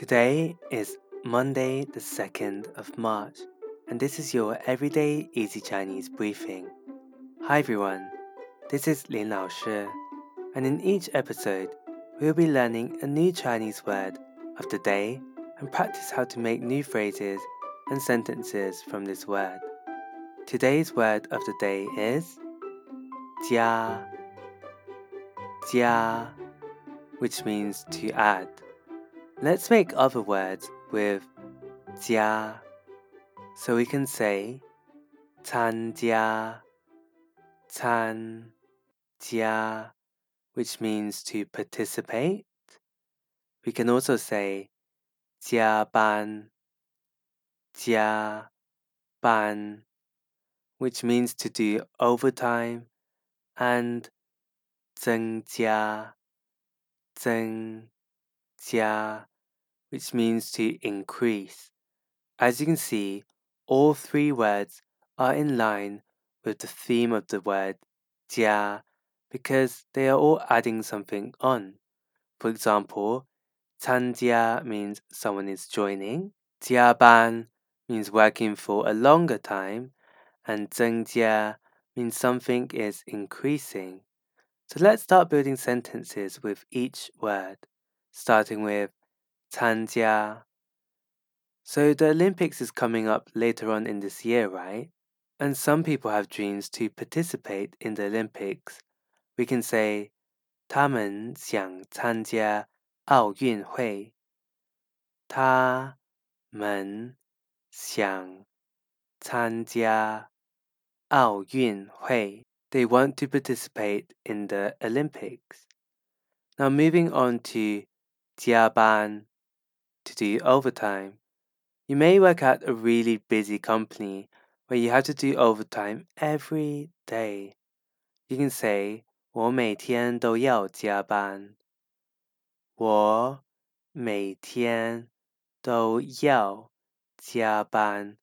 Today is Monday, the 2nd of March, and this is your Everyday Easy Chinese briefing. Hi everyone, this is Lin Lao Shi, and in each episode, we'll be learning a new Chinese word of the day and practice how to make new phrases and sentences from this word. Today's word of the day is 加,加, which means to add. Let's make other words with 加 so we can say 参加参加 which means to participate. We can also say 加班加班 which means to do overtime and 增加增加 which means to increase. As you can see, all three words are in line with the theme of the word jia because they are all adding something on. For example, canjia means someone is joining, jiaban means working for a longer time, and zhengjia means something is increasing. So let's start building sentences with each word, starting with 参加. So the Olympics is coming up later on in this year, right? And some people have dreams to participate in the Olympics. We can say 他们想参加奥运会。他们想参加奥运会。They want to participate in the Olympics. Now moving on to 加班 to do overtime. You may work at a really busy company where you have to do overtime every day. You can say 我每天都要加班。我每天都要加班。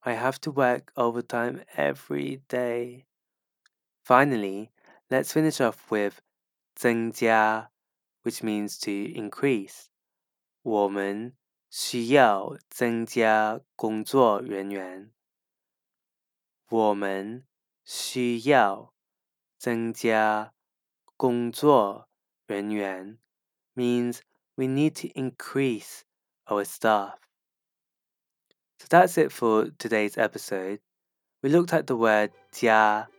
I have to work overtime every day. Finally, let's finish off with 增加 which means to increase. 我们需要增加工作人员。我们需要增加工作人员 means we need to increase our staff. So that's it for today's episode. We looked at the word 加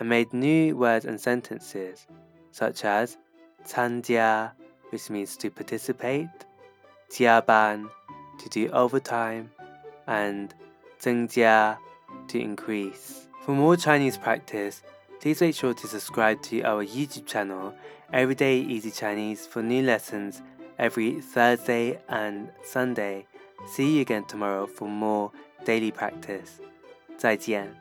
and made new words and sentences such as 参加 which means to participate 加班 to do overtime, and 增加 to increase. For more Chinese practice, please make sure to subscribe to our YouTube channel, Everyday Easy Chinese, for new lessons every Thursday and Sunday. See you again tomorrow for more daily practice. 再见。